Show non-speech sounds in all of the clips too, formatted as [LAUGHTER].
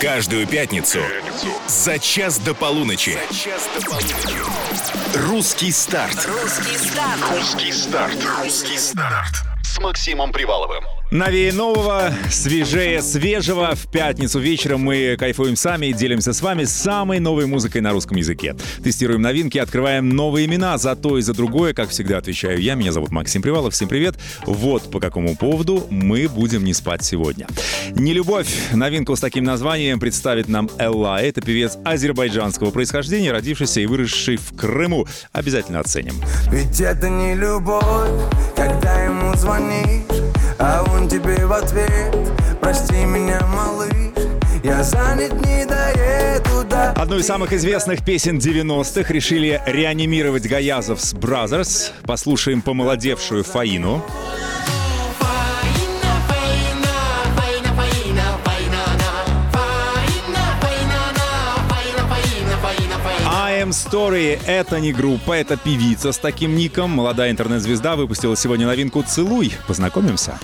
Каждую пятницу за час до полуночи. Русский старт. Русский старт. Русский старт. Русский старт. С Максимом Приваловым. Новее нового, свежее свежего. В пятницу вечером мы кайфуем сами и делимся с вами самой новой музыкой на русском языке. Тестируем новинки, открываем новые имена за то и за другое. Как всегда отвечаю я. Меня зовут Максим Привалов. Всем привет. Вот по какому поводу мы будем не спать сегодня. Не любовь. Новинку с таким названием представит нам Элла. Это певец азербайджанского происхождения, родившийся и выросший в Крыму. Обязательно оценим. Ведь это не любовь, когда ему звонишь, а он тебе в ответ Прости меня, малыш, я занят, не доеду до Одну из самых известных песен 90-х решили реанимировать Гаязовс Brothers. Послушаем помолодевшую Фаину. I Am Story — это не группа, это певица с таким ником. Молодая интернет-звезда выпустила сегодня новинку «Целуй». Познакомимся.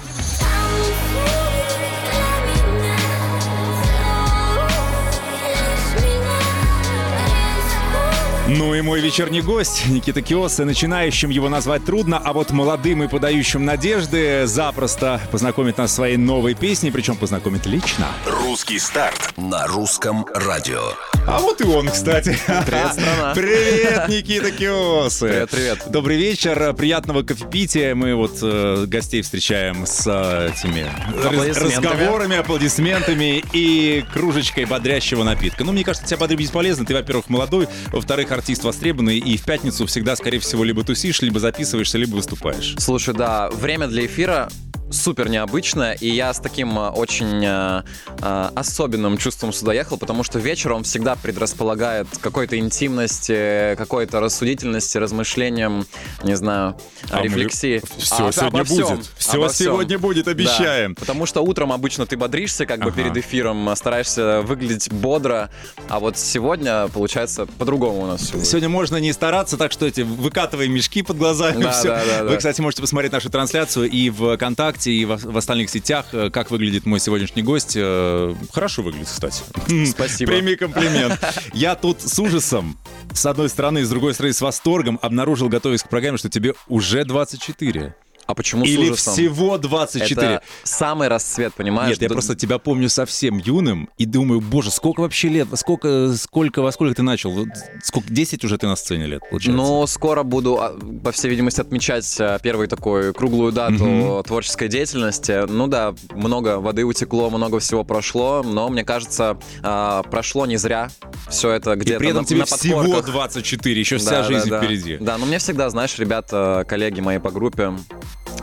Ну и мой вечерний гость Никита Киоса. Начинающим его назвать трудно, а вот молодым и подающим надежды запросто познакомит нас своей новой песней, причем познакомит лично. Русский старт на русском радио. А вот и он, кстати. Привет, страна. [LAUGHS] Привет, Никита Киосы. Привет, привет. Добрый вечер, приятного кофепития. Мы вот э, гостей встречаем с э, этими Аплодисментами. разговорами, аплодисментами и кружечкой бодрящего напитка. Ну, мне кажется, тебя бодрить бесполезно. Ты, во-первых, молодой, во-вторых, артист востребованный, и в пятницу всегда, скорее всего, либо тусишь, либо записываешься, либо выступаешь. Слушай, да, время для эфира супер необычное, и я с таким э, очень э, э, особенным чувством сюда ехал, потому что вечер он всегда предрасполагает какой-то интимности, какой-то рассудительности, размышлениям, не знаю, А мы- рефлексии. Всё А, сегодня всём, будет. Всё обо сегодня будет, обещаем. Да, потому что утром обычно ты бодришься, как бы Ага. перед эфиром, а стараешься выглядеть бодро, а вот сегодня, получается, по-другому у нас все будет. Сегодня можно не стараться, так что эти выкатываем мешки под глазами. Да, всё. да, да, Вы, да. кстати, можете посмотреть нашу трансляцию и в ВКонтакте, и в, в остальных сетях, э, как выглядит мой сегодняшний гость. Э, Хорошо выглядит, кстати. Спасибо. Прими комплимент. Я тут с ужасом, с одной стороны, с другой стороны, с восторгом обнаружил, готовясь к программе, что тебе уже 24. А почему с Или ужасом? всего 24. Это самый расцвет, понимаешь? Нет, я Да- просто тебя помню совсем юным и думаю, боже, сколько вообще лет, сколько, сколько, во сколько ты начал? Сколько, 10 уже ты на сцене лет, получается? Ну, скоро буду, а, по всей видимости, отмечать а, первую такую круглую дату Мгм. творческой деятельности. Ну да, много воды утекло, много всего прошло, но мне кажется, а, прошло не зря. Все это И где-то при этом на, тебе на всего подкорках. 24, еще вся Да, да, жизнь да. впереди. Да, но мне всегда, знаешь, ребята, коллеги мои по группе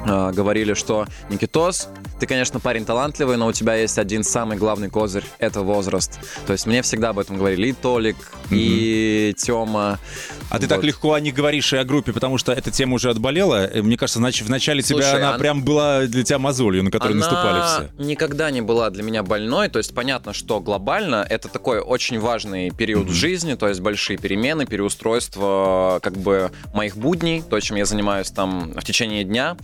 э, говорили, что Никитос, ты, конечно, парень талантливый, но у тебя есть один самый главный козырь — это возраст. То есть мне всегда об этом говорили и Толик, и Тёма. А ты так легко о них говоришь и о группе, потому что эта тема уже отболела. Мне кажется, значит, в начале тебя Слушай, она она- прям была для тебя мозолью, на которой Она наступали все. никогда не была для меня больной. То есть понятно, что глобально это такой очень важный период в жизни, то есть большие перемены, переустройство как бы моих будней, то, чем я занимаюсь там в течение дня.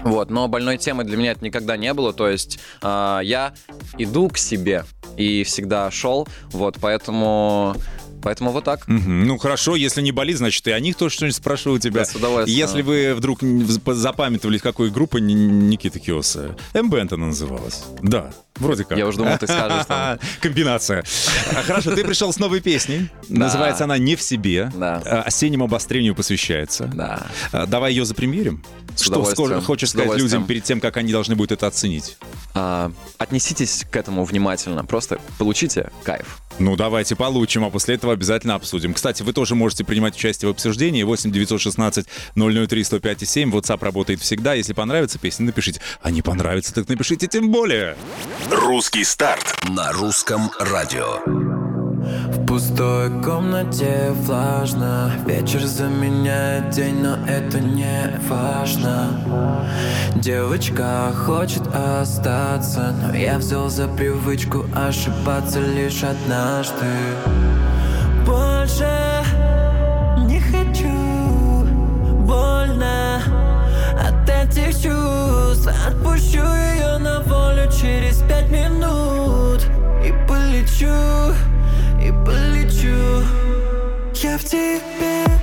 Вот, но больной темы для меня это никогда не было. То есть а, я иду к себе и всегда шел. Вот, поэтому, поэтому вот так. Мгм. Ну хорошо, если не болит, значит и о них тоже что-нибудь спрошу у тебя. Да, с удовольствием. Если вы вдруг запамятовали, какой группы Никита Киоса. МБНТ она называлась. Да, вроде как. Я уж думал, ты скажешь там. [LAUGHS] Комбинация. А, Хорошо, ты пришел с новой песней. Да. Называется она «Не в себе». Да. А, Осеннему обострению посвящается. Да. А, Давай ее запремьерим. С Что скоро хочешь сказать людям перед тем, как они должны будут это оценить? А, отнеситесь к этому внимательно. Просто получите кайф. Ну, давайте получим, а после этого обязательно обсудим. Кстати, вы тоже можете принимать участие в обсуждении. 8 916 003 105 7. WhatsApp работает всегда. Если понравится песня, напишите. А не понравится, так напишите тем более. Русский старт. На русском радио. В пустой комнате влажно. Вечер заменяет день, но это не важно. Девочка хочет остаться Но я взял за привычку ошибаться лишь однажды этих чувств. Отпущу ее на волю через пять минут. И полечу, и полечу. Я в тебе.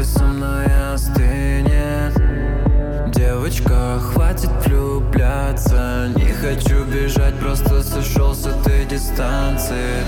Вместе со мной остынет. Девочка, хватит влюбляться. Не хочу бежать, просто сошел с этой дистанции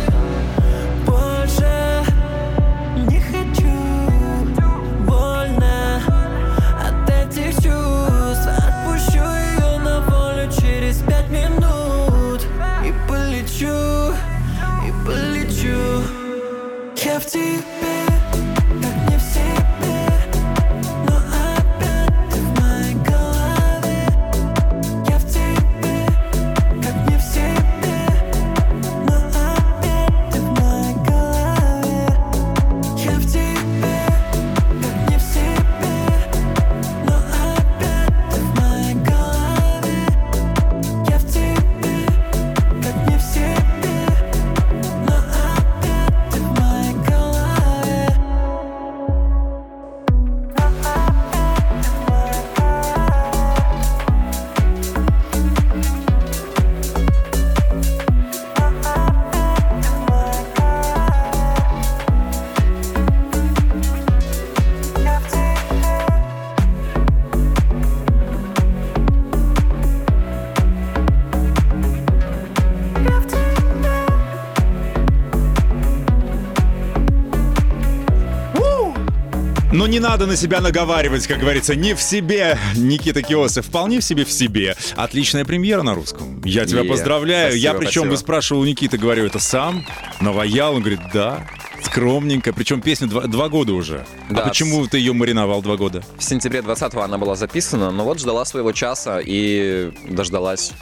не надо на себя наговаривать, как говорится, не в себе. Никита Киосов вполне в себе в себе. Отличная премьера на русском. Я тебя Е, поздравляю. Я спасибо, причем спасибо. вы спрашивал у Никиты, говорю, это сам? Наваял? Он говорит, да. Скромненько. Причем песня два, два года уже. Да, а почему ты ее мариновал два года? В сентябре 20-го она была записана, но вот ждала своего часа и дождалась.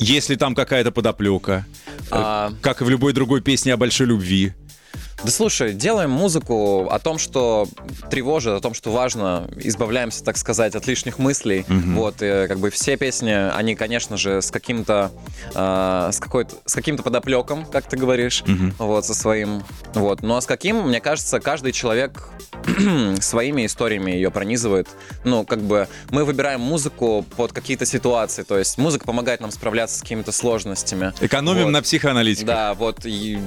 Если там какая-то подоплека, А, как и в любой другой песне о большой любви. Да слушай, делаем музыку о том, что тревожит, о том, что важно, избавляемся, так сказать, от лишних мыслей. Вот, и, как бы все песни, они, конечно же, с каким-то, а, с какой-то, с каким-то подоплеком, как ты говоришь, вот, со своим, вот. Ну а с каким, мне кажется, каждый человек [CLEARS THROAT] своими историями ее пронизывает. Ну, как бы мы выбираем музыку под какие-то ситуации, то есть музыка помогает нам справляться с какими-то сложностями. Экономим Вот. на психоаналитике. Да, вот и...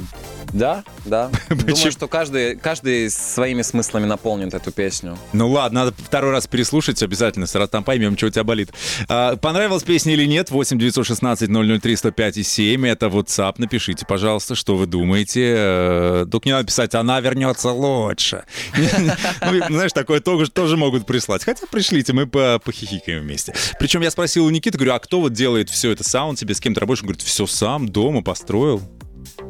Да, да. [LAUGHS] Думаю, что каждый, каждый своими смыслами наполнит эту песню. Ну ладно, надо второй раз переслушать обязательно, сразу там поймем, что у тебя болит. А, понравилась песня или нет? 8 916 003 105 и 7. Это WhatsApp. Напишите, пожалуйста, что вы думаете. Э, Только не надо писать, она вернется лучше. [LAUGHS] [LAUGHS] Ну, знаешь, такое тоже, тоже могут прислать. Хотя пришлите, мы по- похихикаем вместе. Причем я спросил у Никиты, говорю, а кто вот делает все это? Он тебе с кем-то работаешь? Он говорит, все сам, дома построил.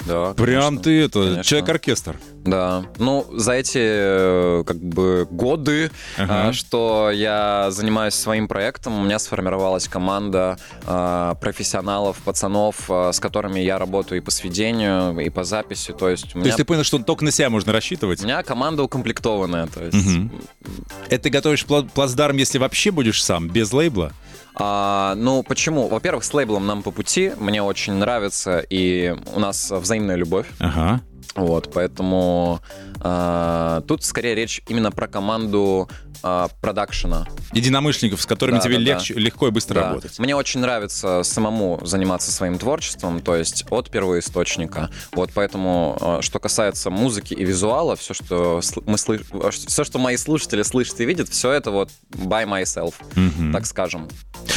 Да, Прям конечно, ты это, человек-оркестр. Да. Ну, за эти э, как бы годы, Ага. а, что я занимаюсь своим проектом, у меня сформировалась команда а, профессионалов, пацанов, а, с которыми я работаю и по сведению, и по записи. То есть у То меня, есть ты понял, что только на себя можно рассчитывать? у меня команда укомплектованная. То есть Мгм. Это ты готовишь пла- плацдарм, если вообще будешь сам, без лейбла? А, ну, почему? Во-первых, с лейблом нам по пути, мне очень нравится, и у нас взаимная любовь. Ага. Вот, поэтому а, тут скорее речь именно про команду а, продакшена. Единомышленников, с которыми Да, тебе да, да. легче, легко и быстро Да. работать. Мне очень нравится самому заниматься своим творчеством, то есть от первоисточника. Вот поэтому, а, что касается музыки и визуала, все, что мы слы... все, что мои слушатели слышат и видят, все это вот by myself, Мгм. так скажем.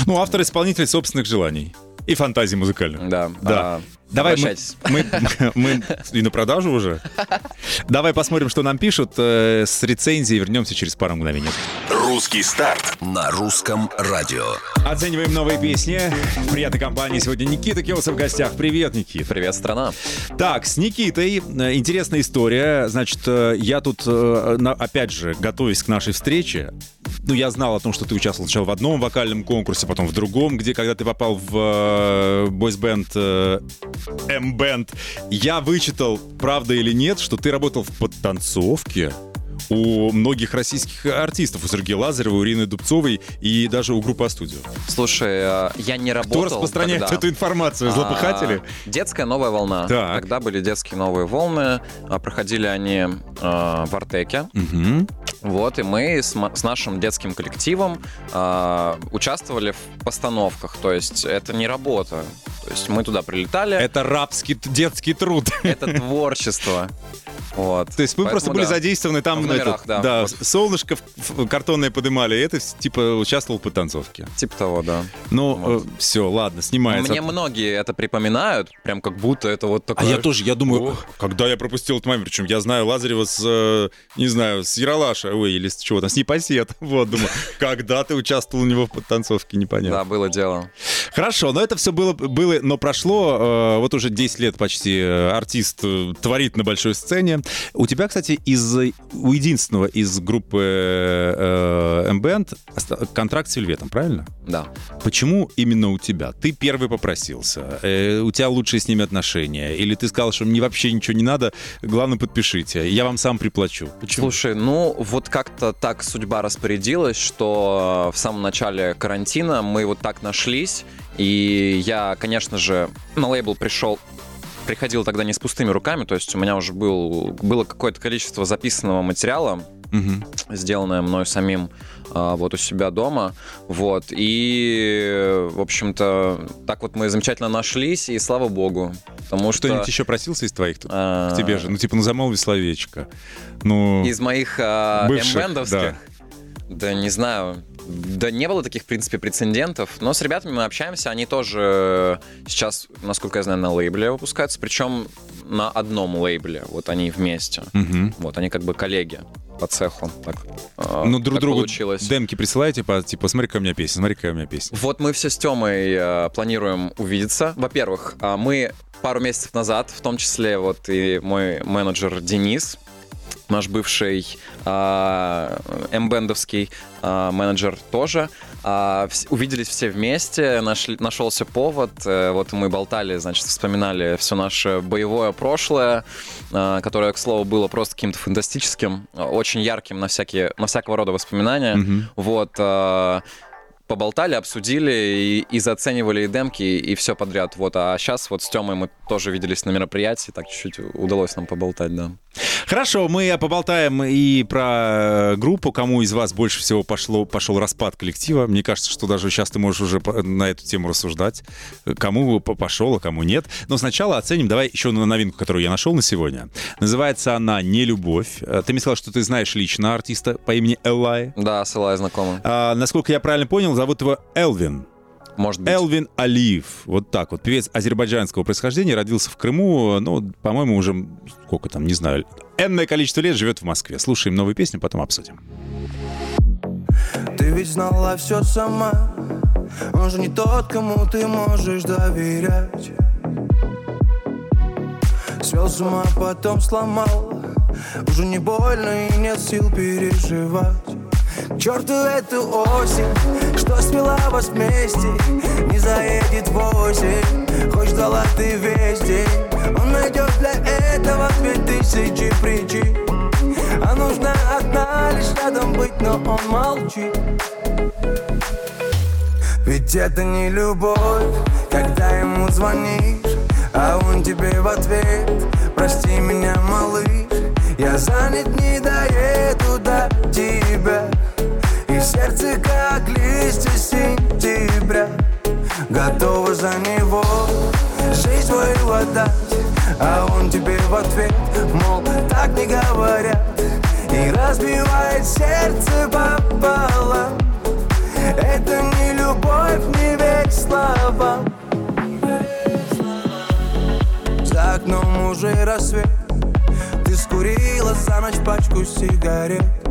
Ну, автор-исполнитель собственных желаний. И фантазий музыкальных. Да. Да. А, Давай мы, мы, мы и на продажу уже. Давай посмотрим, что нам пишут э, с рецензией. Вернемся через пару мгновений. Русский старт. На русском радио. Оцениваем новые песни. В приятной компании сегодня Никита Киосов в гостях. Привет, Никит. Привет, страна. Так, с Никитой э, интересная история. Значит, э, я тут, опять же, готовясь к нашей встрече, ну, я знал о том, что ты участвовал сначала в одном вокальном конкурсе, потом в другом, где, когда ты попал в э, бойсбенд э, M-бенд, я вычитал, правда или нет, что ты работал в подтанцовке у многих российских артистов, у Сергея Лазарева, у Ирины Дубцовой и даже у группы «А-студио». Слушай, э, я не работал Кто распространяет тогда. эту информацию? Злопыхатели? А, Детская новая волна. Так. Тогда были детские новые волны. а, Проходили они а, в Артеке. Мгм. Вот, и мы с, с нашим детским коллективом а, участвовали в постановках. То есть это не работа. То есть мы туда прилетали. Это рабский детский труд. Это [LAUGHS] творчество. Вот. То есть мы просто Поэтому были да. задействованы там, В номерах, этот, да. солнышко в- в- картонное подымали, и это типа участвовал в танцовке. Типа того, да. Ну, Вот. все, ладно, снимается. Мне многие это припоминают, прям как будто это вот А такое... я тоже, я думаю, Ох. когда я пропустил этот момент, причем я знаю Лазарева с, э, не знаю, с Яралаша, ой, или с чего там, с Непосед. [LAUGHS] Вот, думаю, когда ты участвовал у него в танцовке, непонятно. Да, было дело. Хорошо, но это все было, было но прошло, э, вот уже 10 лет почти э, артист э, творит на большой сцене. У тебя, кстати, из, у единственного из группы э, M-Band оста- контракт с Вельветом, правильно? Да. Почему именно у тебя? Ты первый попросился, э, у тебя лучшие с ними отношения, или ты сказал, что мне вообще ничего не надо, главное подпишите, я вам сам приплачу. Почему? Слушай, ну вот как-то так судьба распорядилась, что в самом начале карантина мы вот так нашлись, и я, конечно же, на лейбл пришел приходил тогда не с пустыми руками, то есть у меня уже был, было какое-то количество записанного материала, Мгм. сделанное мною самим а, вот у себя дома, вот, и, в общем-то, так вот мы замечательно нашлись, и слава богу, потому что... Кто-нибудь еще просился из твоих тут? а, К тебе же, ну типа, ну замолви словечко. Ну, Из моих а, Бывших, эмбендовских? Да. не знаю. Да не было таких, в принципе, прецедентов. Но с ребятами мы общаемся. Они тоже сейчас, насколько я знаю, на лейбле выпускаются. Причем на одном лейбле. Вот они вместе. мгм. Вот они как бы коллеги по цеху. Так, а, ну друг так другу получилось. демки присылаете, по, типа, смотри, какая у меня песня, смотри, какая у меня песня. Вот мы все с Тёмой э, планируем увидеться. Во-первых, а, мы пару месяцев назад, в том числе вот и мой менеджер Денис, наш бывший а, эмбендовский а, менеджер тоже, а, увиделись все вместе, нашли, нашелся повод, э, вот мы болтали, значит, вспоминали все наше боевое прошлое, а, которое, к слову, было просто каким-то фантастическим, очень ярким на, всякие, на всякого рода воспоминания. Мгм. Вот, поболтали, обсудили и, и заценивали и демки, и все подряд. Вот, а сейчас вот с Тёмой мы тоже виделись на мероприятии, так чуть-чуть удалось нам поболтать, да. Хорошо, мы поболтаем и про э, группу, кому из вас больше всего пошло, пошел распад коллектива. Мне кажется, что даже сейчас ты можешь уже на эту тему рассуждать, э, кому по- пошел, а кому нет. Но сначала оценим, давай еще на новинку, которую я нашел на сегодня. Называется она «Не любовь». Э, Ты мне сказал, что ты знаешь лично артиста по имени Эллай. Да, с Элай знакомы. А, насколько я правильно понял, зовут его Элвин. Может быть. Элвин Алиев. Вот так вот. Певец азербайджанского происхождения, родился в Крыму, ну, по-моему, уже сколько там, не знаю, энное количество лет живет в Москве. Слушаем новую песню, потом обсудим. Ты ведь знала все сама Он же не тот, кому ты можешь доверять Свел с ума, потом сломал Уже не больно и нет сил переживать К черту эту осень Что свела вас вместе Не заедет восемь Хоть ждала ты весь день Он найдет для этого две тысячи причин. А нужна одна лишь рядом быть, но он молчит. Ведь это не любовь, когда ему звонишь А он тебе в ответ. Прости меня, малыш Я занят, не доеду сердце, как листья сентября Готова за него. Жизнь свою отдать А он тебе в ответ, мол, так не говорят. И разбивает сердце пополам. Это не любовь, не верь словам За окном уже рассвет. Ты скурила за ночь пачку сигарет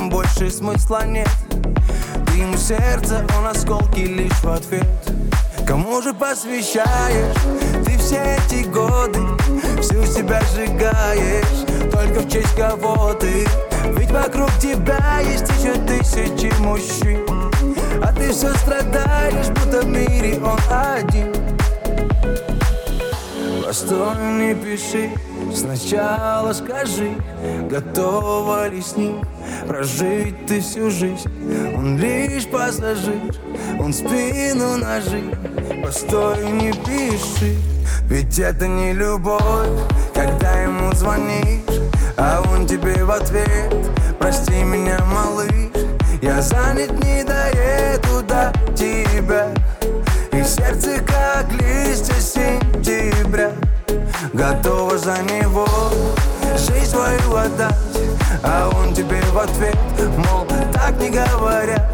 этом больше смысла нет. Ты ему сердце, он осколки лишь в ответ. Кому же посвящаешь? Ты все эти годы Всю себя сжигаешь. Только в честь кого ты? Ведь вокруг тебя есть еще тысячи мужчин. А ты все страдаешь, будто в мире он один. Постой, не пиши, сначала скажи Готова ли с ним прожить ты всю жизнь? Он лишь пассажир, он спину ножи. Постой, не пиши, ведь это не любовь. Когда ему звонишь, а он тебе в ответ Прости меня, малыш, я занят, не доеду до тебя И сердце как листья сентября Готова за него жизнь свою отдать. А он тебе в ответ, мол, так не говорят.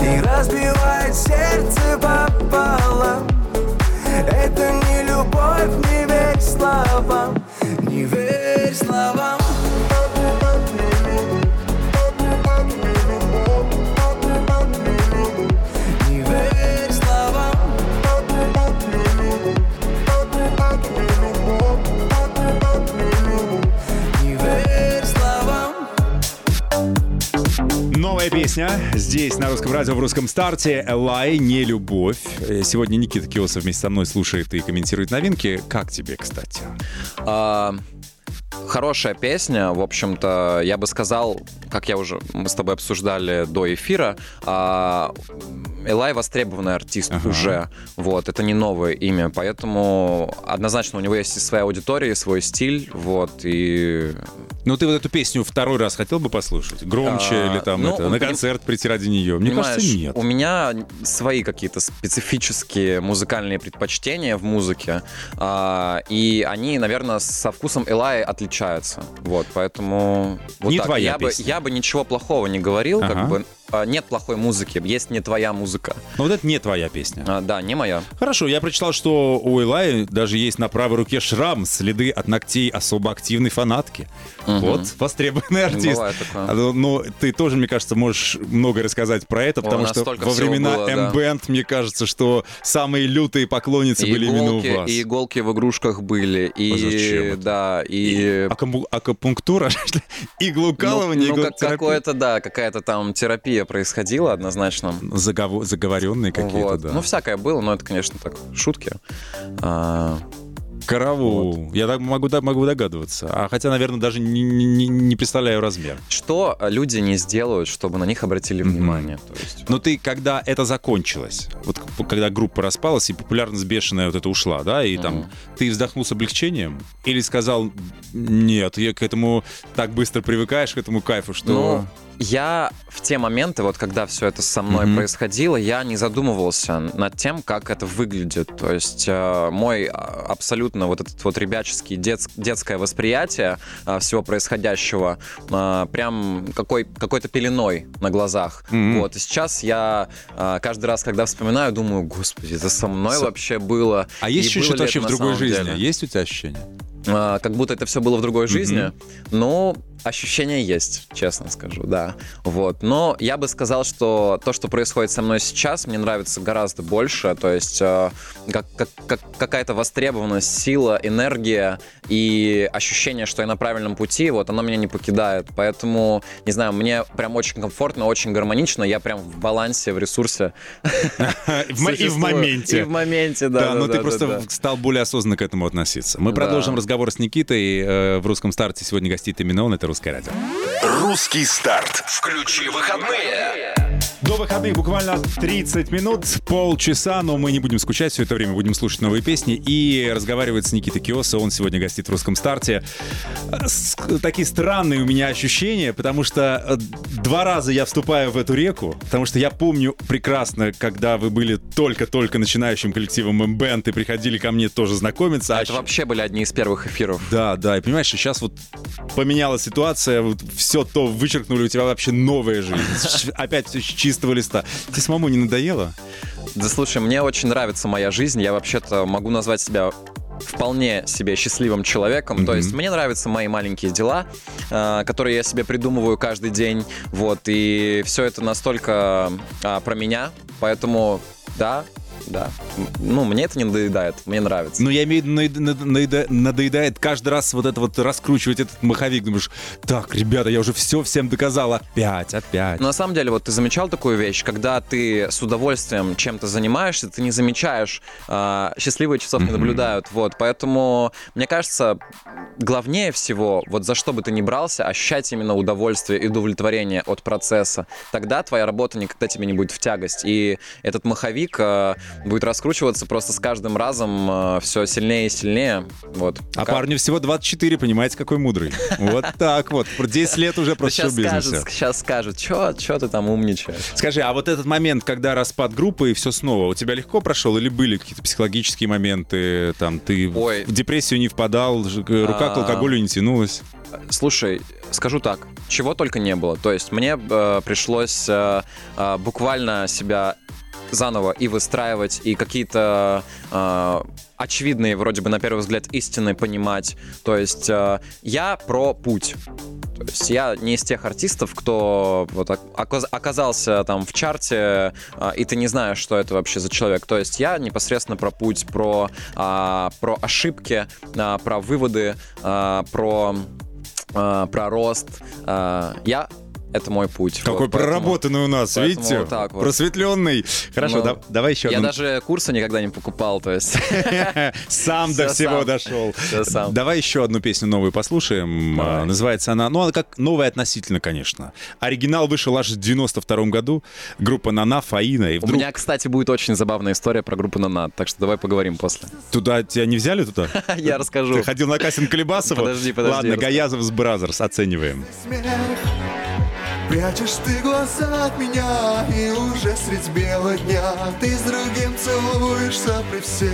И разбивает сердце пополам. Это не любовь, не верь словам. Не верь словам песня здесь, на русском радио, в русском старте. Элай, не любовь. Э, Сегодня Никита Киосов вместе со мной слушает и комментирует новинки. Как тебе, кстати? А, Хорошая песня, в общем-то, я бы сказал, как я уже, мы с тобой обсуждали до эфира, а, Элай востребованный артист Ага. уже, вот, это не новое имя, поэтому однозначно у него есть и своя аудитория, и свой стиль, вот, и Ну, ты вот эту песню второй раз хотел бы послушать? Громче А, или там ну, это, на поним- концерт прийти ради нее? Мне кажется, нет. у меня свои какие-то специфические музыкальные предпочтения в музыке, а, и они, наверное, со вкусом Элай отличаются. Вот, поэтому... вот Не так. твоя я бы, песня. я бы ничего плохого не говорил, Ага. как бы нет плохой музыки, есть не твоя музыка. Но вот это не твоя песня. А, да, не моя. Хорошо, я прочитал, что у Элай даже есть на правой руке шрам, следы от ногтей особо активной фанатки. Вот, востребованный артист. Бывает такое. А, Ну, ну, ты тоже, мне кажется, можешь многое рассказать про это, потому что во времена было, да. M-Band, мне кажется, что самые лютые поклонницы И были именно у иголки, вас. и иголки в игрушках были, А зачем и это? да, и Акамбу- Акупунктура, [LAUGHS] иглоукалывание, ну, ну, как- какое-то, да, какая-то там терапия происходила однозначно. Загово- заговоренные какие-то, Вот. да. Ну, всякое было, но это, конечно, так, шутки. А, Караул. Я так могу, да, могу догадываться. А хотя, наверное, даже не, не- не представляю размер. Что люди не сделают, чтобы на них обратили Мгм. внимание? То есть, Но ты, когда это закончилось, вот когда группа распалась и популярность бешеная вот эта ушла, да, и там Мгм. ты вздохнул с облегчением или сказал, нет, я к этому так быстро привыкаешь, к этому кайфу, что... Ну, я в те моменты, вот когда все это со мной Мгм. происходило, я не задумывался над тем, как это выглядит. То есть э, мой а, абсолютно вот этот вот ребяческий дет- детское восприятие а, всего происходящего а, прям какой, какой-то пеленой на глазах. Мгм. Вот. И сейчас я а, каждый раз, когда вспоминаю, думаю, господи, это со мной Со- вообще было. а есть это вообще в другой жизни? деле? Есть у тебя ощущение? А, как будто это все было в другой жизни. Ну, ощущения есть, честно скажу, да. Вот. Но я бы сказал, что то, что происходит со мной сейчас, мне нравится гораздо больше. То есть э, как, как- как- какая-то востребованность, сила, энергия и ощущение, что я на правильном пути, вот оно меня не покидает. Поэтому, не знаю, мне прям очень комфортно, очень гармонично. Я прям в балансе, в ресурсе. [LAUGHS] И в моменте. И в моменте, да. Да, но да, ты просто стал более осознанно к этому относиться. Мы продолжим разговор с Никитой. э, В русском старте сегодня гостит именно он, это «Русское радио». Русский старт. Включи выходные. До выходных буквально 30 минут, полчаса, но мы не будем скучать все это время, будем слушать новые песни и разговаривать с Никитой Киосо, он сегодня гостит в русском старте. С- Такие странные у меня ощущения, потому что э, два раза я вступаю в эту реку, потому что я помню прекрасно, когда вы были только-только начинающим коллективом M-Band и приходили ко мне тоже знакомиться. А а это щ- вообще были одни из первых эфиров. да, да, и понимаешь, сейчас вот поменялась ситуация, вот все то вычеркнули, у тебя вообще новая жизнь. Опять с чистого листа. Тебе самому не надоело? Да слушай, мне очень нравится моя жизнь. Я вообще-то могу назвать себя вполне себе счастливым человеком. То Мгм. есть мне нравятся мои маленькие дела, э, которые я себе придумываю каждый день. Вот, и все это настолько а, про меня. Поэтому, да, да. Ну, мне это не надоедает, мне нравится. Ну, я имею в виду, наеда- надоедает каждый раз вот это вот раскручивать этот маховик. Думаешь, так, ребята, я уже все всем доказал. Опять, опять. Но на самом деле, вот ты замечал такую вещь, когда ты с удовольствием чем-то занимаешься, ты не замечаешь, а, счастливые часов не наблюдают, вот, поэтому, мне кажется, главнее всего, вот за что бы ты ни брался, ощущать именно удовольствие и удовлетворение от процесса, тогда твоя работа никогда тебе не будет в тягость, и этот маховик а, будет раскручиваться просто с каждым разом все сильнее и сильнее, вот. А Пока- парню всего 24, понимаете, какой мудрый. Вот так вот. Про 10 лет уже просто скажет, сейчас скажет, что ты там умничаешь. Скажи, а вот этот момент, когда распад группы и все снова, у тебя легко прошел или были какие-то психологические моменты, там, ты в депрессию не впадал, рука к А. алкоголю не тянулась? Слушай, скажу так, чего только не было. То есть мне э, пришлось э, э, буквально себя заново и выстраивать, и какие-то э, очевидные, вроде бы, на первый взгляд, истины понимать. То есть э, я про путь. То есть я не из тех артистов, кто вот ок- оказ- оказался там в чарте, а, и ты не знаешь, что это вообще за человек. То есть я непосредственно про путь, про, про ошибки, про выводы, про, про рост. Я это мой путь. Какой Вот, поэтому- проработанный у нас, поэтому видите? вот так вот. Просветленный. Хорошо, Ну, да- давай еще Я одну. даже курса никогда не покупал, то есть [LAUGHS] Сам до всего дошел. Давай еще одну песню новую послушаем. А, Называется она, ну, она как новая относительно, конечно. Оригинал вышел аж в 92 году. Группа На-На, Фаина. И У меня, кстати, будет очень забавная история про группу На-На, так что давай поговорим после. туда тебя не взяли туда? [LAUGHS] Я расскажу. Ты ходил на кастинг к Алибасову? Подожди, подожди, Ладно. Gayazovs Brothers. Оцениваем. смех Прячешь ты глаза от меня И уже средь бела дня Ты с другим целуешься при всех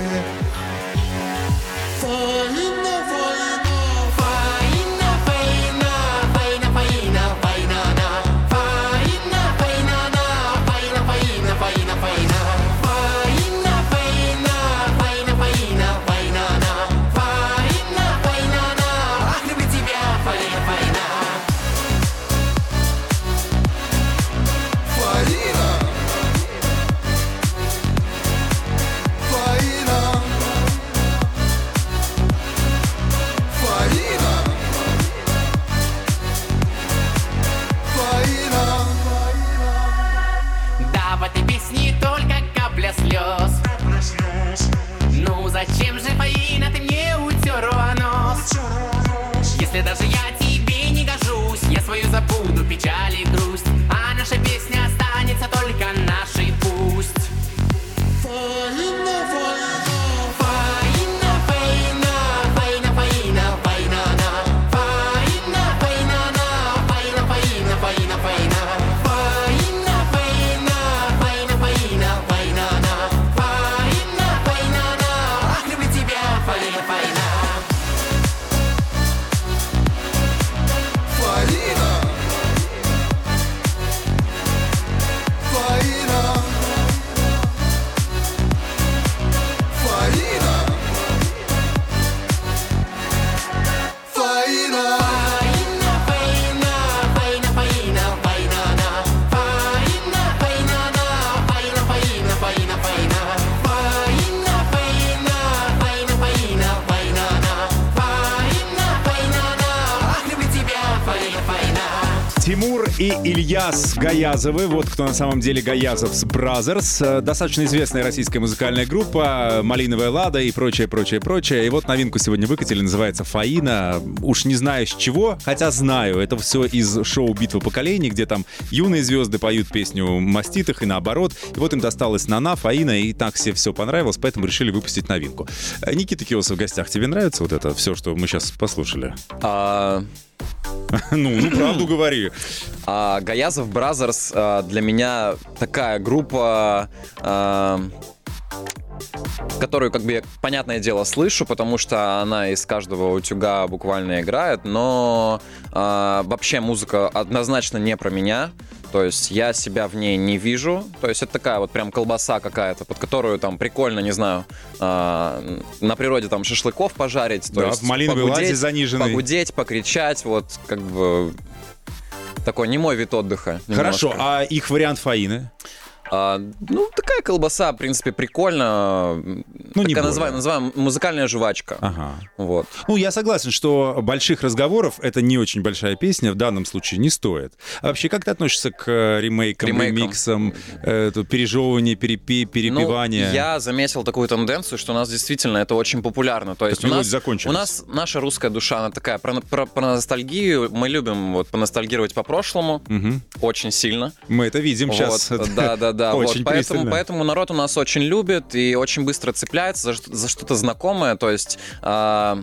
Гаязовы. Вот кто на самом деле Gayazovs Brothers. Э, Достаточно известная российская музыкальная группа. Малиновая Лада и прочее, прочее, прочее. И вот новинку сегодня выкатили. Называется Фаина. Уж не знаю с чего, хотя знаю. Это все из шоу «Битва поколений», где там юные звезды поют песню маститых и наоборот. И вот им досталась На-На, Фаина, и так все все понравилось, поэтому решили выпустить новинку. Э, Никита Киоссе в гостях. Тебе нравится вот это все, что мы сейчас послушали? А, [LAUGHS] Ну, ну правду говори. А Gayazovs Brothers а, для меня такая группа, а, которую, как бы, понятное дело, слышу, потому что она из каждого утюга буквально играет, но а, вообще музыка однозначно не про меня. То есть я себя в ней не вижу. То есть это такая вот прям колбаса какая-то, под которую там прикольно, не знаю, а, на природе там шашлыков пожарить. То Да, есть в малиновой ладе погудеть, заниженной. Погудеть, покричать, вот как бы такой не мой вид отдыха. Хорошо, немножко. а их вариант Фаины? А, ну, такая колбаса, в принципе, прикольно. Ну, не Такая более. называем, называем музыкальная жвачка. Ага. Вот. Ну, я согласен, что больших разговоров это не очень большая песня в данном случае не стоит. А вообще, как ты относишься к э, ремейкам, Ремейкам. ремиксам, э, пережевывание, перепи, перепевание? Ну, я заметил такую тенденцию, что у нас действительно это очень популярно. То есть у нас, у нас наша русская душа, она такая про, про- про ностальгию. Мы любим вот поностальгировать по прошлому Мгм. очень сильно. Мы это видим сейчас. Вот, да, да, да. вот. Очень Поэтому, пристально. поэтому народ у нас очень любит и очень быстро цепляется за, за что-то знакомое. То есть. а,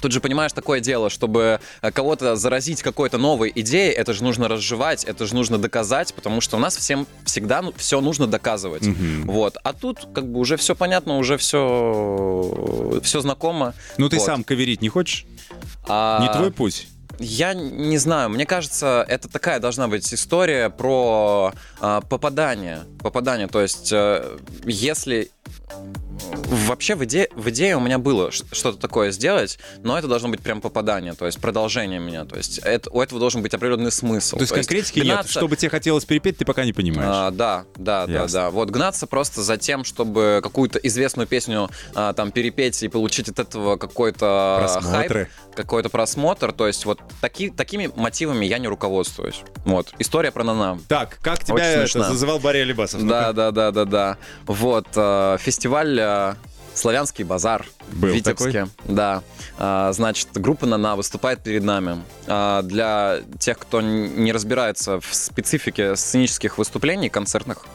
Тут же, понимаешь, такое дело, чтобы э, кого-то заразить какой-то новой идеей, это же нужно разжевать, это же нужно доказать, потому что у нас всем всегда все нужно доказывать. Мгм. Вот. А тут как бы уже все понятно, уже все, все знакомо. Ну, ты Вот. сам каверить не хочешь? А, Не твой путь? Я не знаю, мне кажется, это такая должна быть история про попадание. Попадание, то есть э, если вообще в идее, в идее у меня было что-то такое сделать, но это должно быть прям попадание, то есть продолжение меня, то есть это, у этого должен быть определенный смысл. То есть конкретики нет. гнаться- Что бы тебе хотелось перепеть, ты пока не понимаешь. а, да, да, да, Ясно. да. Вот гнаться просто за тем, чтобы какую-то известную песню а, там перепеть и получить от этого какой-то Просмотры. хайп, какой-то просмотр. То есть вот таки, такими мотивами я не руководствуюсь. Вот. История про Нана. Так, как тебя Очень это смешно. зазывал Барри Алибасов? Да, да, да, да, да. Вот. э, фестиваль э, Славянский базар Был в Витебске. Да. А, Значит, группа Нана выступает перед нами. А, Для тех, кто не разбирается в специфике сценических выступлений концертных,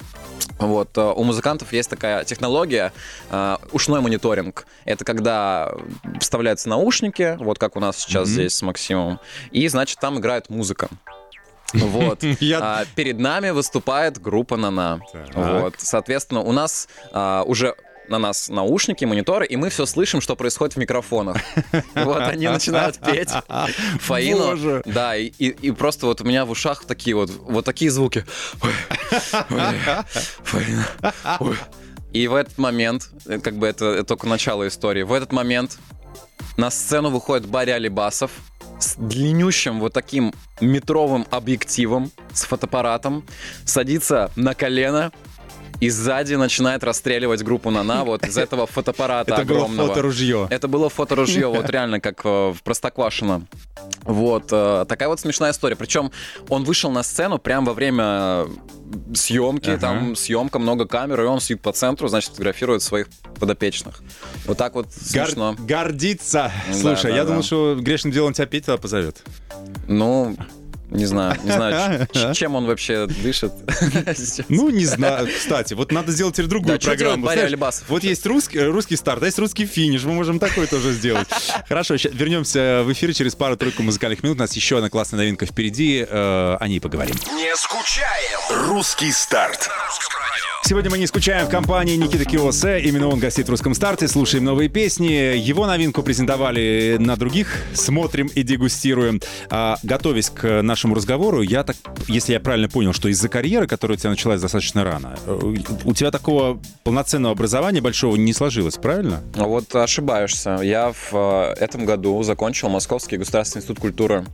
вот, э, у музыкантов есть такая технология э, ушной мониторинг. Это когда вставляются наушники, вот как у нас сейчас Мгм. здесь с Максимом, и, значит, там играет музыка. Вот. [LAUGHS] Я- А, перед нами выступает группа Нана. Так. Вот. Соответственно, у нас а, уже на нас наушники, мониторы, и мы все слышим, что происходит в микрофонах. [LAUGHS] Вот они начинают петь Фаину. Боже. Да, и, и- и просто вот у меня в ушах такие вот, вот такие звуки. Ой, ой, Фаина, ой. И в этот момент, э, как бы это, это только начало истории, в этот момент на сцену выходит Барри Алибасов с длиннющим вот таким метровым объективом, с фотоаппаратом, садится на колено и сзади начинает расстреливать группу Нана [LAUGHS] вот из этого фотоаппарата Это было огромного. фоторужье. Это было фоторужье, вот [LAUGHS] реально как э, в Простоквашино. Вот, э, такая вот смешная история. Причем он вышел на сцену прямо во время съемки, Ага. там съемка, много камер, и он сидит по центру, значит, фотографирует своих подопечных. Вот так вот Гор- смешно. Гордиться. Да, Слушай, да, я да. думал, что грешным делом тебя Петя позовет. Ну, не знаю, не знаю, [LAUGHS] чем он вообще дышит. [LAUGHS] Ну, не знаю. Кстати, вот надо сделать теперь другую программу. Вот есть русский, русский старт, а есть русский финиш. Мы можем такой тоже сделать. [LAUGHS] Хорошо, вернемся в эфир через пару-тройку музыкальных минут. У нас еще одна классная новинка впереди. э, О ней поговорим. Не скучаем. Русский старт. Сегодня мы не скучаем в компании Никита Киосе. Именно он гостит в русском старте. Слушаем новые песни. Его новинку презентовали на других. Смотрим и дегустируем. А, готовясь к нашему разговору, я так, если я правильно понял, что из-за карьеры, которая у тебя началась достаточно рано, э, у тебя такого полноценного образования большого не сложилось, правильно? Вот ошибаешься. Я в э, этом году закончил Московский государственный институт культуры.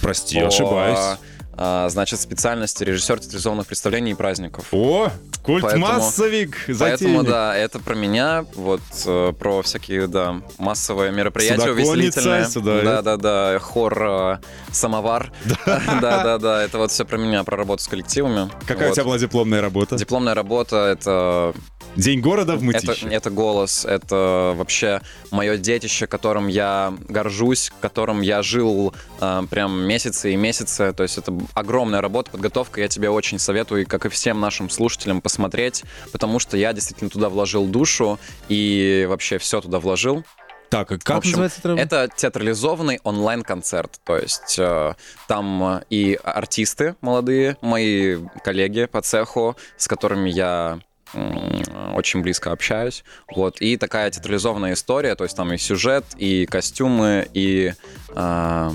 Прости, по, ошибаюсь. А, значит, специальности режиссер телевизионных представлений и праздников. О, культмассовик, Поэтому, да, это про меня, вот э, про всякие, да, массовые мероприятия увеселительные. сюда, Да, да, да, хор, э, самовар. [LAUGHS] [LAUGHS] Да, да, да, это вот все про меня, про работу с коллективами. Какая у тебя была дипломная работа? Дипломная работа это День города в это, Мытищах. это голос, это вообще мое детище, которым я горжусь, которым я жил э, прям месяцы и месяцы. То есть это огромная работа, подготовка. Я тебе очень советую, как и всем нашим слушателям, посмотреть, потому что я действительно туда вложил душу и вообще все туда вложил. Так, а В как общем, называется это? Это театрализованный онлайн-концерт. То есть э, там э, и артисты молодые, мои коллеги по цеху, с которыми я очень близко общаюсь. Вот. И такая театрализованная история, то есть там и сюжет, и костюмы, и э,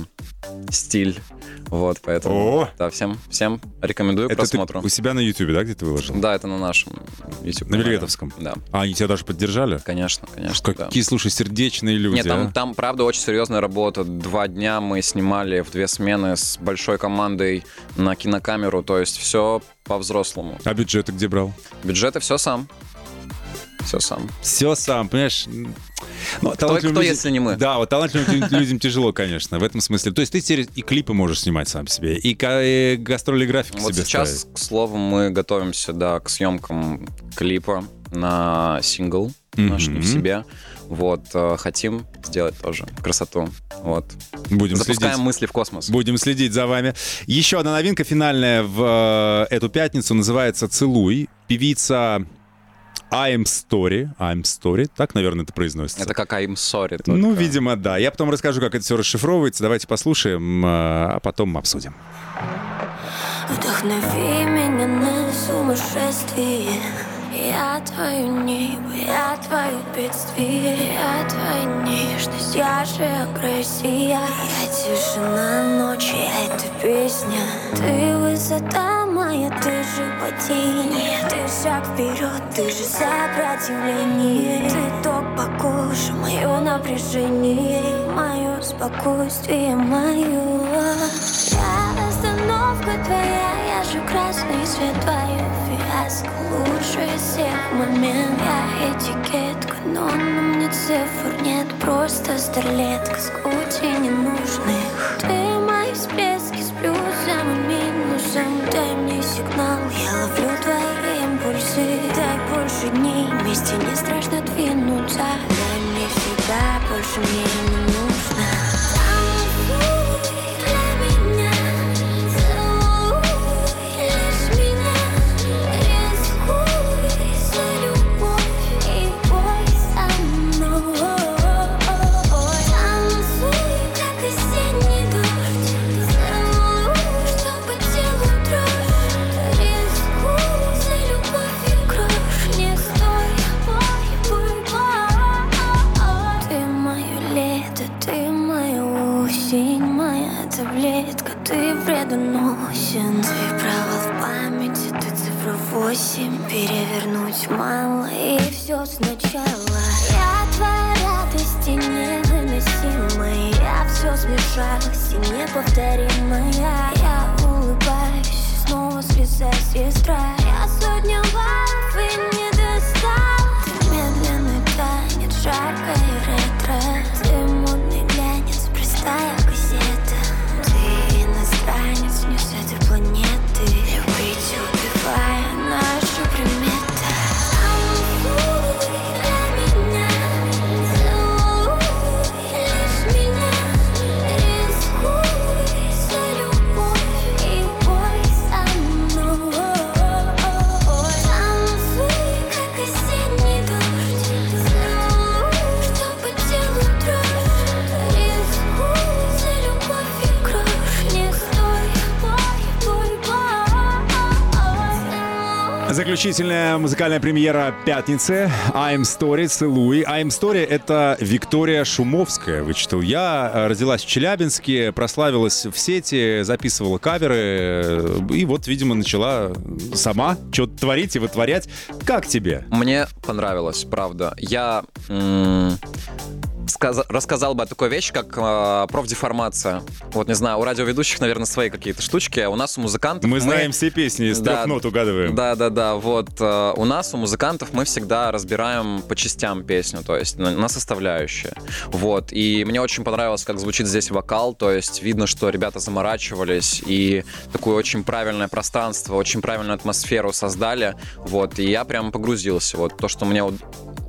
стиль. Вот, поэтому, О! да, всем, всем рекомендую к Это ты просмотру. у себя на YouTube, да, где ты выложил? Да, это на нашем YouTube. На Вильветовском? Да, А они тебя даже поддержали? конечно, конечно. да. Какие, слушай, сердечные люди, Нет, там, а? там, правда, очень серьезная работа. Два дня мы снимали в две смены с большой командой на кинокамеру. То есть все по-взрослому. А бюджеты где брал? Бюджеты все сам. Все сам. Все сам, понимаешь? Ну, кто, талантливым людям- если не мы? Да, вот талантливым людям тяжело, конечно, в этом смысле. То есть ты теперь и клипы можешь снимать сам себе, и и гастроли графики Вот себе сейчас, ставить. к слову, мы готовимся, да, к съемкам клипа на сингл наш Мгм. «Не в себе». Вот, э, хотим сделать тоже красоту. Вот. Будем Запускаем следить. мысли в космос. Будем следить за вами. Еще одна новинка финальная в э, эту пятницу называется «Целуй». Певица I'm Story. I'm Story, так, наверное, это произносится. Это как I'm sorry. только. Ну, видимо, да. Я потом расскажу, как это все расшифровывается. Давайте послушаем, э, а потом обсудим. Вдохнови меня на сумасшествие Я твое небо, я твое бедствие Я твоя нежность, я же агрессия. Я тишина ночи, это песня. Ты высота моя, ты же падение. Ты шаг вперед, ты же сопротивление. Ты ток по коже, мое напряжение Мое спокойствие, мое Я остановка твоя, я же красный свет твое фиаско. Лучше всех момент Я этикетка, но на мне цифр нет Просто старлетка. С кучей ненужных. Ты мои всплески с плюсом и минусом. Дай мне сигнал, я ловлю твои импульсы. Дай больше дней, вместе не страшно двинуться. Дай мне всегда, больше мне не Перевернуть мало и все сначала. Я твоя радость и невыносимая. Я все смешалась и неповторимая Я улыбаюсь, снова слеза сестра. Я сотня баллов и не Заключительная музыкальная премьера пятницы I'm Story, целуй. I'm Story — это Виктория Шумовская, вычитал я. Родилась в Челябинске, прославилась в сети, записывала каверы. э, И вот, видимо, начала сама что-то творить и вытворять. Как тебе? Мне понравилось, правда. Я м, сказа- рассказал бы о такой вещи, как э, профдеформация. Вот, не знаю, у радиоведущих, наверное, свои какие-то штучки, а у нас у музыкантов... Мы знаем все песни, с Да, трех нот угадываем. Да, да, да. Вот э, у нас, у музыкантов, мы всегда разбираем по частям песню, то есть на, на составляющие. Вот. И мне очень понравилось, как звучит здесь вокал. То есть видно, что ребята заморачивались и такое очень правильное пространство, очень правильную атмосферу создали. Вот. И я прям погрузился. Вот то, что мне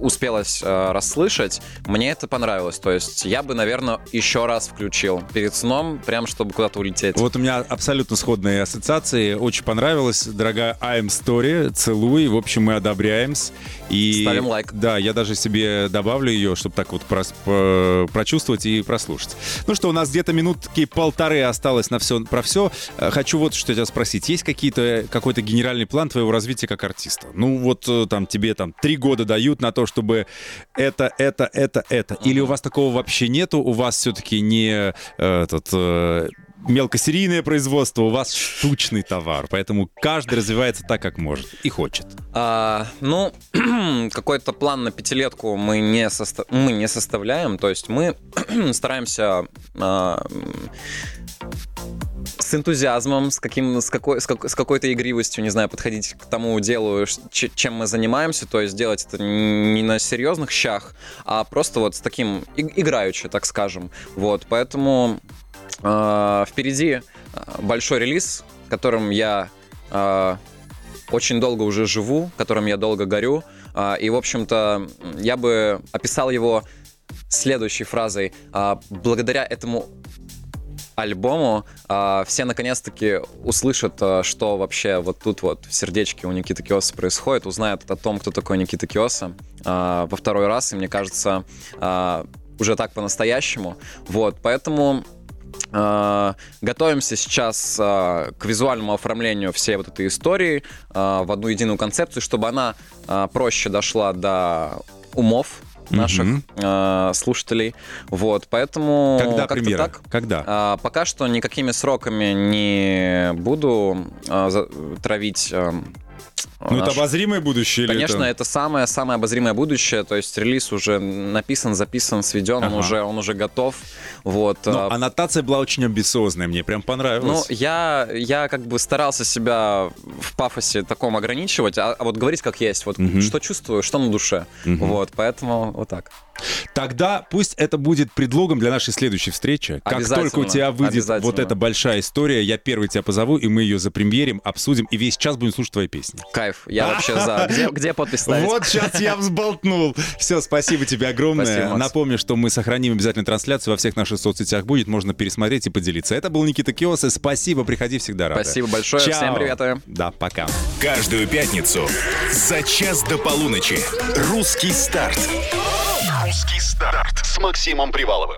успелось э, расслышать, мне это понравилось. То есть я бы, наверное, еще раз включил перед сном, прям чтобы куда-то улететь. Вот у меня абсолютно сходные ассоциации. Очень понравилось. Дорогая I'm Story, целуй. В общем, мы одобряем. И, Ставим лайк. Да, я даже себе добавлю ее, чтобы так вот прос- по- прочувствовать и прослушать. Ну что, у нас где-то минутки полторы осталось на все про все. Э, Хочу вот что тебя спросить. Есть какие-то какой-то генеральный план твоего развития как артиста? Ну вот э, там тебе там три года дают на то, чтобы это, это, это, это? Или у вас такого вообще нету? У вас все-таки не э, этот э, мелкосерийное производство, у вас штучный товар, поэтому каждый развивается так, как может и хочет. А, ну, [CLEARS THROAT] какой-то план на пятилетку мы не, состо- мы не составляем, то есть мы [CLEARS THROAT] стараемся а, с энтузиазмом, с, каким, с, какой, с, как- с какой-то игривостью, не знаю, подходить к тому делу, чем мы занимаемся, то есть делать это не на серьезных щах, а просто вот с таким играючи, так скажем. Вот, поэтому э, впереди э, большой релиз, которым я э, очень долго уже живу, которым я долго горю. А, И, в общем-то, я бы описал его следующей фразой. А, Благодаря этому альбому а, все наконец-таки услышат, а, что вообще вот тут вот в сердечке у Никиты Киоса происходит, узнают о том, кто такой Никита Киоса а, во второй раз, и мне кажется, а, уже так по-настоящему. Вот, поэтому а, готовимся сейчас а, к визуальному оформлению всей вот этой истории а, в одну единую концепцию, чтобы она проще дошла до умов наших Мгм. а, слушателей. Вот, поэтому Когда премьера? так. Когда? А, пока что никакими сроками не буду а, за- травить. а, Ну, это наш- обозримое будущее или Конечно, это... это самое-самое обозримое будущее. То есть релиз уже написан, записан, сведен, он Ага. уже, он уже готов. Вот. Ну, а, аннотация была очень амбициозная, мне прям ну, понравилось. я, я как бы старался себя в пафосе таком ограничивать, а, а вот говорить как есть. Вот Мгм. что чувствую, что на душе. Мгм. Вот, поэтому вот так. Тогда пусть это будет предлогом для нашей следующей встречи. Как только у тебя выйдет вот эта большая история, я первый тебя позову, и мы ее запремьерим, обсудим, и весь час будем слушать твои песни. Кайф. Я вообще за. Где, где подпись ставить? Вот сейчас я взболтнул. Все, спасибо тебе огромное. Спасибо. Напомню, что мы сохраним обязательно трансляцию во всех наших соцсетях будет, можно пересмотреть и поделиться. Это был Никита Киоса. Спасибо, приходи всегда рады. Спасибо большое. Чао. Всем привет. Да, пока. Каждую пятницу за час до полуночи. Русский старт. Русский старт с Максимом Приваловым.